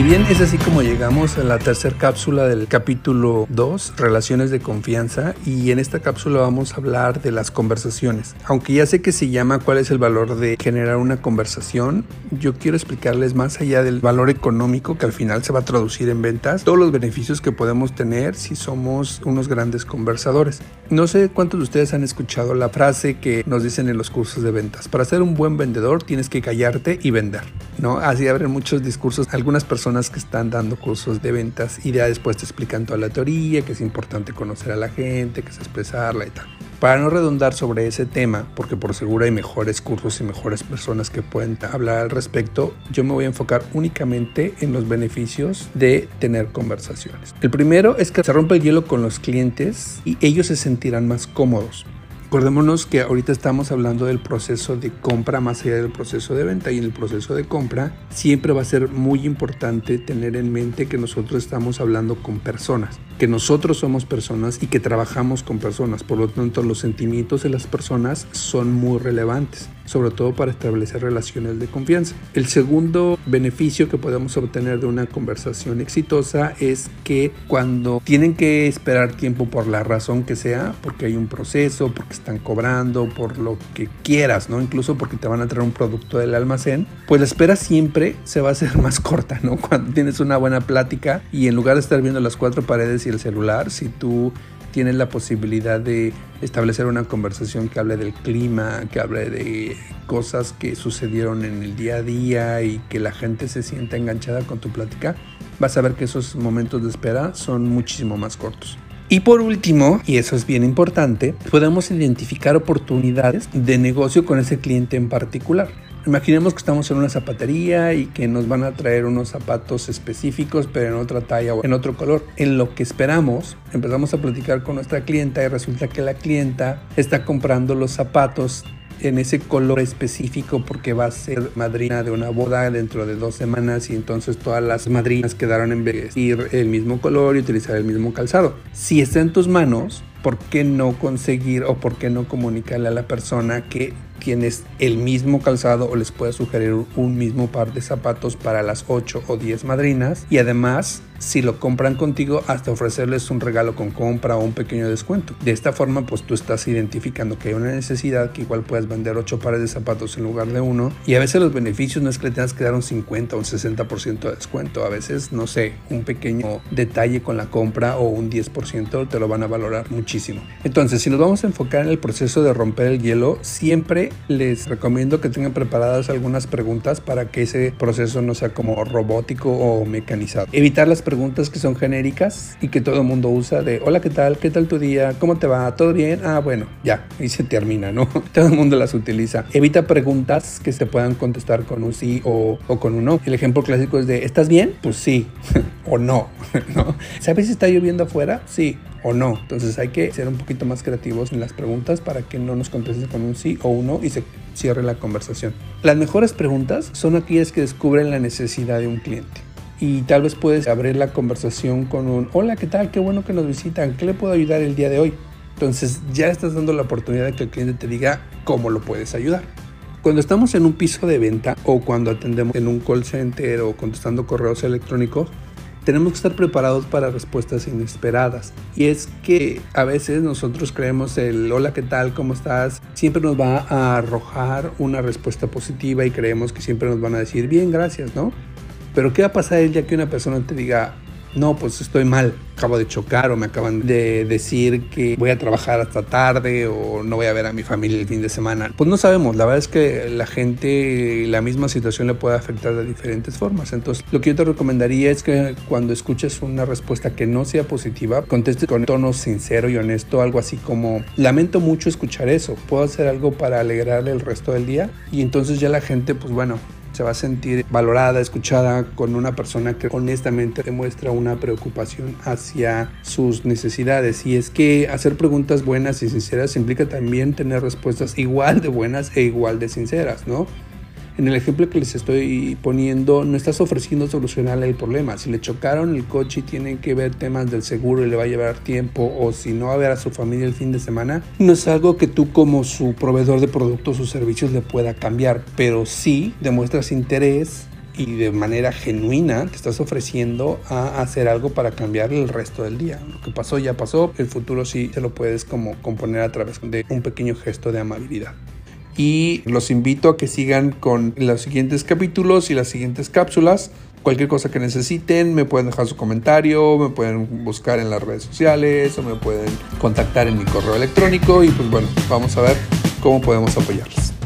Y bien, es así como llegamos a la tercera cápsula del capítulo 2, Relaciones de Confianza, y en esta cápsula vamos a hablar de las conversaciones. Aunque ya sé que se llama cuál es el valor de generar una conversación, yo quiero explicarles más allá del valor económico que al final se va a traducir en ventas, todos los beneficios que podemos tener si somos unos grandes conversadores. No sé cuántos de ustedes han escuchado la frase que nos dicen en los cursos de ventas. Para ser un buen vendedor tienes que callarte y vender. ¿No? Así abren muchos discursos. Algunas personas que están dando cursos de ventas y ya después te explican toda la teoría, que es importante conocer a la gente, que es expresarla y tal. Para no redundar sobre ese tema, porque por seguro hay mejores cursos y mejores personas que pueden hablar al respecto, yo me voy a enfocar únicamente en los beneficios de tener conversaciones. El primero es que se rompe el hielo con los clientes y ellos se sentirán más cómodos. Acordémonos que ahorita estamos hablando del proceso de compra más allá del proceso de venta y en el proceso de compra siempre va a ser muy importante tener en mente que nosotros estamos hablando con personas, que nosotros somos personas y que trabajamos con personas, por lo tanto los sentimientos de las personas son muy relevantes sobre todo para establecer relaciones de confianza. El segundo beneficio que podemos obtener de una conversación exitosa es que cuando tienen que esperar tiempo por la razón que sea, porque hay un proceso, porque están cobrando, por lo que quieras, ¿no? Incluso porque te van a traer un producto del almacén, pues la espera siempre se va a hacer más corta, ¿no? Cuando tienes una buena plática y en lugar de estar viendo las cuatro paredes y el celular, si tú tienes la posibilidad de establecer una conversación que hable del clima, que hable de cosas que sucedieron en el día a día y que la gente se sienta enganchada con tu plática, vas a ver que esos momentos de espera son muchísimo más cortos. Y por último, y eso es bien importante, podemos identificar oportunidades de negocio con ese cliente en particular. Imaginemos que estamos en una zapatería y que nos van a traer unos zapatos específicos, pero en otra talla o en otro color. En lo que esperamos, empezamos a platicar con nuestra clienta y resulta que la clienta está comprando los zapatos en ese color específico porque va a ser madrina de una boda dentro de dos semanas y entonces todas las madrinas quedaron en vestir el mismo color y utilizar el mismo calzado. Si está en tus manos, ¿por qué no conseguir o por qué no comunicarle a la persona que tienes el mismo calzado o les puedes sugerir un mismo par de zapatos para las 8 o 10 madrinas. Y además si lo compran contigo hasta ofrecerles un regalo con compra o un pequeño descuento. De esta forma pues tú estás identificando que hay una necesidad que igual puedes vender 8 pares de zapatos en lugar de uno y a veces los beneficios no es que le tengas que dar un 50 o un 60% de descuento, a veces no sé, un pequeño detalle con la compra o un 10% te lo van a valorar muchísimo. Entonces si nos vamos a enfocar en el proceso de romper el hielo, siempre les recomiendo que tengan preparadas algunas preguntas para que ese proceso no sea como robótico o mecanizado. Evitar las preguntas que son genéricas y que todo el mundo usa de hola, ¿qué tal? ¿Qué tal tu día? ¿Cómo te va? ¿Todo bien? Ah, bueno, ya, y se termina, ¿no? Todo el mundo las utiliza. Evita preguntas que se puedan contestar con un sí o, o con un no. El ejemplo clásico es de ¿estás bien? Pues sí o no, ¿no? ¿Sabes si está lloviendo afuera? Sí o no. Entonces hay que ser un poquito más creativos en las preguntas para que no nos contestes con un sí o un no y se cierre la conversación. Las mejores preguntas son aquellas que descubren la necesidad de un cliente. Y tal vez puedes abrir la conversación con un hola, ¿qué tal? Qué bueno que nos visitan. ¿Qué le puedo ayudar el día de hoy? Entonces ya estás dando la oportunidad de que el cliente te diga cómo lo puedes ayudar. Cuando estamos en un piso de venta o cuando atendemos en un call center o contestando correos electrónicos, tenemos que estar preparados para respuestas inesperadas. Y es que a veces nosotros creemos el hola, ¿qué tal? ¿Cómo estás? Siempre nos va a arrojar una respuesta positiva y creemos que siempre nos van a decir bien, gracias, ¿no? Pero ¿qué va a pasar el día que una persona te diga, no, pues estoy mal, acabo de chocar o me acaban de decir que voy a trabajar hasta tarde o no voy a ver a mi familia el fin de semana. Pues no sabemos, la verdad es que la gente, la misma situación le puede afectar de diferentes formas. Entonces, lo que yo te recomendaría es que cuando escuches una respuesta que no sea positiva, contestes con tono sincero y honesto, algo así como, lamento mucho escuchar eso, puedo hacer algo para alegrarle el resto del día y entonces ya la gente, pues bueno, se va a sentir valorada, escuchada con una persona que honestamente demuestra una preocupación hacia sus necesidades. Y es que hacer preguntas buenas y sinceras implica también tener respuestas igual de buenas e igual de sinceras, ¿no? En el ejemplo que les estoy poniendo, no estás ofreciendo solucionarle el problema. Si le chocaron el coche y tienen que ver temas del seguro y le va a llevar tiempo, o si no va a ver a su familia el fin de semana, no es algo que tú como su proveedor de productos o servicios le pueda cambiar, pero sí demuestras interés y de manera genuina te estás ofreciendo a hacer algo para cambiar el resto del día. Lo que pasó ya pasó, el futuro sí se lo puedes como componer a través de un pequeño gesto de amabilidad. Y los invito a que sigan con los siguientes capítulos y las siguientes cápsulas. Cualquier cosa que necesiten, me pueden dejar su comentario, me pueden buscar en las redes sociales o me pueden contactar en mi correo electrónico y pues bueno, vamos a ver cómo podemos apoyarles.